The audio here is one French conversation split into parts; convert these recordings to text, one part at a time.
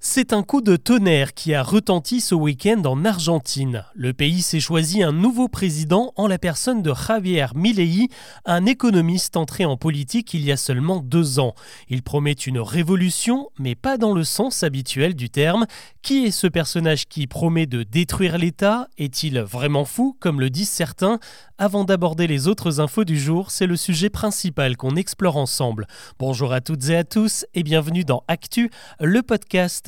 C'est un coup de tonnerre qui a retenti ce week-end en Argentine. Le pays s'est choisi un nouveau président en la personne de Javier Milei, un économiste entré en politique il y a seulement deux ans. Il promet une révolution, mais pas dans le sens habituel du terme. Qui est ce personnage qui promet de détruire l'État? Est-il vraiment fou, comme le disent certains? Avant d'aborder les autres infos du jour, c'est le sujet principal qu'on explore ensemble. Bonjour à toutes et à tous et bienvenue dans Actu, le podcast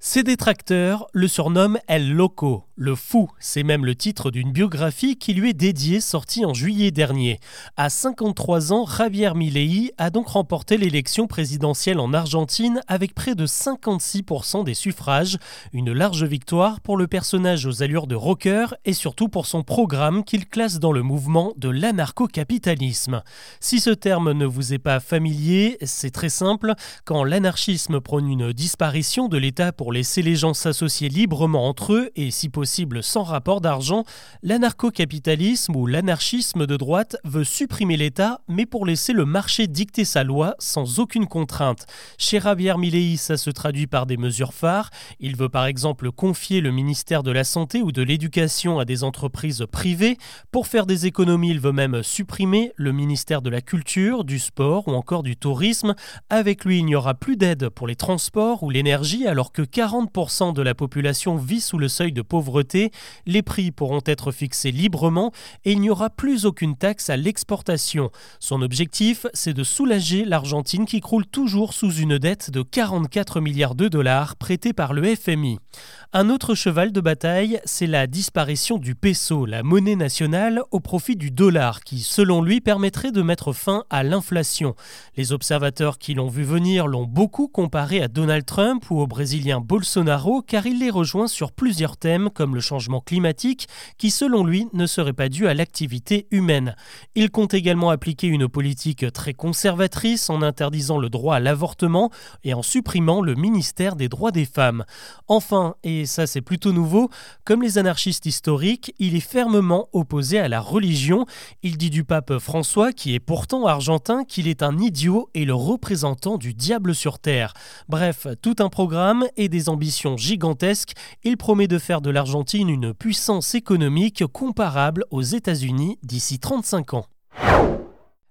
ses détracteurs le surnomment El Loco, le fou, c'est même le titre d'une biographie qui lui est dédiée sortie en juillet dernier. À 53 ans, Javier Milei a donc remporté l'élection présidentielle en Argentine avec près de 56% des suffrages, une large victoire pour le personnage aux allures de rocker et surtout pour son programme qu'il classe dans le mouvement de l'anarcho-capitalisme. Si ce terme ne vous est pas familier, c'est très simple, quand l'anarchisme prône une disparition de l'État pour laisser les gens s'associer librement entre eux et si possible sans rapport d'argent, l'anarcho-capitalisme ou l'anarchisme de droite veut supprimer l'État mais pour laisser le marché dicter sa loi sans aucune contrainte. Chez Javier Milei, ça se traduit par des mesures phares. Il veut par exemple confier le ministère de la Santé ou de l'Éducation à des entreprises privées. Pour faire des économies, il veut même supprimer le ministère de la Culture, du Sport ou encore du Tourisme. Avec lui, il n'y aura plus d'aide pour les transports ou l'énergie alors que 40% de la population vit sous le seuil de pauvreté, les prix pourront être fixés librement et il n'y aura plus aucune taxe à l'exportation. Son objectif, c'est de soulager l'Argentine qui croule toujours sous une dette de 44 milliards de dollars prêtée par le FMI. Un autre cheval de bataille, c'est la disparition du peso, la monnaie nationale, au profit du dollar, qui, selon lui, permettrait de mettre fin à l'inflation. Les observateurs qui l'ont vu venir l'ont beaucoup comparé à Donald Trump ou au Brésilien Bolsonaro, car il les rejoint sur plusieurs thèmes comme le changement climatique, qui, selon lui, ne serait pas dû à l'activité humaine. Il compte également appliquer une politique très conservatrice en interdisant le droit à l'avortement et en supprimant le ministère des droits des femmes. Enfin, et ça c'est plutôt nouveau, comme les anarchistes historiques, il est fermement opposé à la religion. Il dit du pape François, qui est pourtant argentin, qu'il est un idiot et le représentant du diable sur terre. Bref, tout un programme et des ambitions gigantesques. Il promet de faire de l'Argentine une puissance économique comparable aux États-Unis d'ici 35 ans.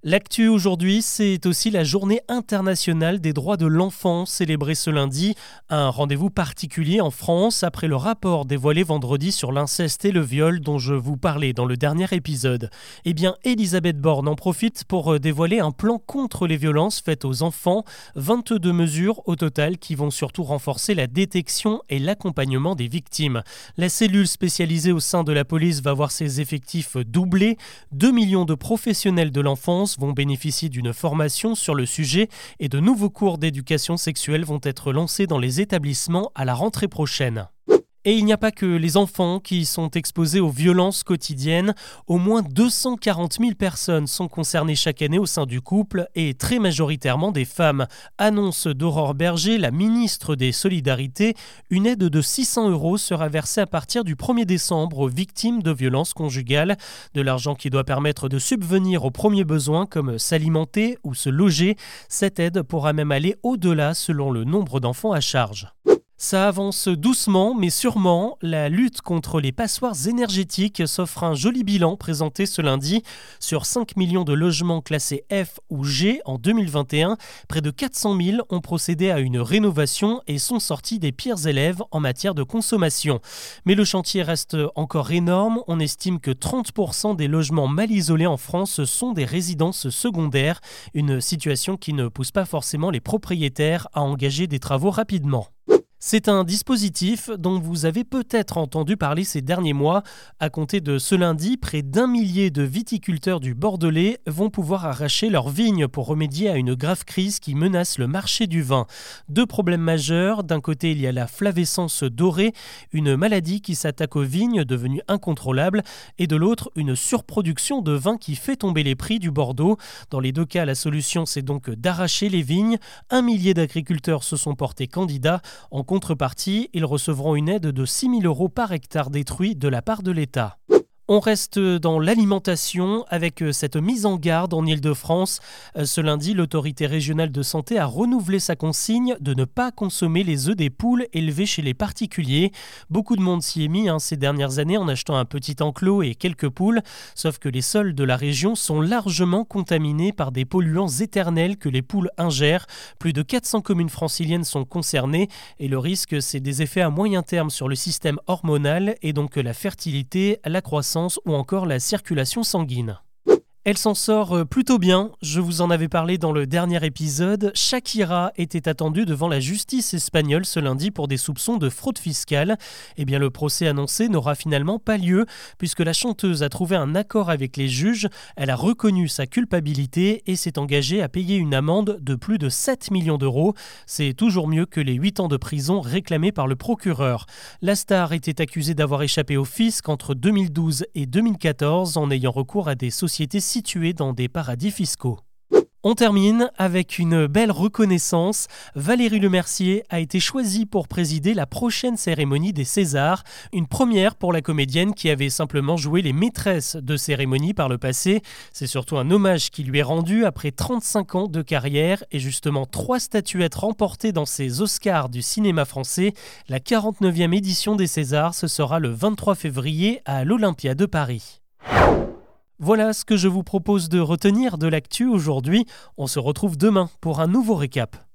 L'actu aujourd'hui, c'est aussi la journée internationale des droits de l'enfant célébrée ce lundi, un rendez-vous particulier en France après le rapport dévoilé vendredi sur l'inceste et le viol dont je vous parlais dans le dernier épisode. Eh bien, Elisabeth Borne en profite pour euh, dévoiler un plan contre les violences faites aux enfants, 22 mesures au total qui vont surtout renforcer la détection et l'accompagnement des victimes. La cellule spécialisée au sein de la police va voir ses effectifs doublés, 2 millions de professionnels de l'enfance vont bénéficier d'une formation sur le sujet et de nouveaux cours d'éducation sexuelle vont être lancés dans les établissements à la rentrée prochaine. Et il n'y a pas que les enfants qui sont exposés aux violences quotidiennes. Au moins 240 000 personnes sont concernées chaque année au sein du couple et très majoritairement des femmes. Annonce d'Aurore Berger, la ministre des Solidarités, une aide de 600 euros sera versée à partir du 1er décembre aux victimes de violences conjugales. De l'argent qui doit permettre de subvenir aux premiers besoins comme s'alimenter ou se loger. Cette aide pourra même aller au-delà selon le nombre d'enfants à charge. Ça avance doucement mais sûrement. La lutte contre les passoires énergétiques s'offre un joli bilan présenté ce lundi. Sur 5 millions de logements classés F ou G en 2021, près de 400 000 ont procédé à une rénovation et sont sortis des pires élèves en matière de consommation. Mais le chantier reste encore énorme. On estime que 30% des logements mal isolés en France sont des résidences secondaires, une situation qui ne pousse pas forcément les propriétaires à engager des travaux rapidement. C'est un dispositif dont vous avez peut-être entendu parler ces derniers mois. À compter de ce lundi, près d'un millier de viticulteurs du Bordelais vont pouvoir arracher leurs vignes pour remédier à une grave crise qui menace le marché du vin. Deux problèmes majeurs. D'un côté, il y a la flavescence dorée, une maladie qui s'attaque aux vignes devenue incontrôlable, et de l'autre, une surproduction de vin qui fait tomber les prix du Bordeaux. Dans les deux cas, la solution, c'est donc d'arracher les vignes. Un millier d'agriculteurs se sont portés candidats. Contrepartie, ils recevront une aide de 6 000 euros par hectare détruit de la part de l'État. On reste dans l'alimentation avec euh, cette mise en garde en Ile-de-France. Euh, ce lundi, l'autorité régionale de santé a renouvelé sa consigne de ne pas consommer les œufs des poules élevés chez les particuliers. Beaucoup de monde s'y est mis hein, ces dernières années en achetant un petit enclos et quelques poules, sauf que les sols de la région sont largement contaminés par des polluants éternels que les poules ingèrent. Plus de 400 communes franciliennes sont concernées et le risque, c'est des effets à moyen terme sur le système hormonal et donc la fertilité, la croissance ou encore la circulation sanguine. Elle s'en sort euh, plutôt bien, je vous en avais parlé dans le dernier épisode. Shakira était attendue devant la justice espagnole ce lundi pour des soupçons de fraude fiscale. Eh bien le procès annoncé n'aura finalement pas lieu puisque la chanteuse a trouvé un accord avec les juges, elle a reconnu sa culpabilité et s'est engagée à payer une amende de plus de 7 millions d'euros. C'est toujours mieux que les 8 ans de prison réclamés par le procureur. La star était accusée d'avoir échappé au fisc entre 2012 et 2014 en ayant recours à des sociétés dans des paradis fiscaux. On termine avec une belle reconnaissance. Valérie Lemercier a été choisie pour présider la prochaine cérémonie des Césars, une première pour la comédienne qui avait simplement joué les maîtresses de cérémonie par le passé. C'est surtout un hommage qui lui est rendu après 35 ans de carrière et justement trois statuettes remportées dans ces Oscars du cinéma français. La 49e édition des Césars, ce sera le 23 février à l'Olympia de Paris. Voilà ce que je vous propose de retenir de l'actu aujourd'hui. On se retrouve demain pour un nouveau récap.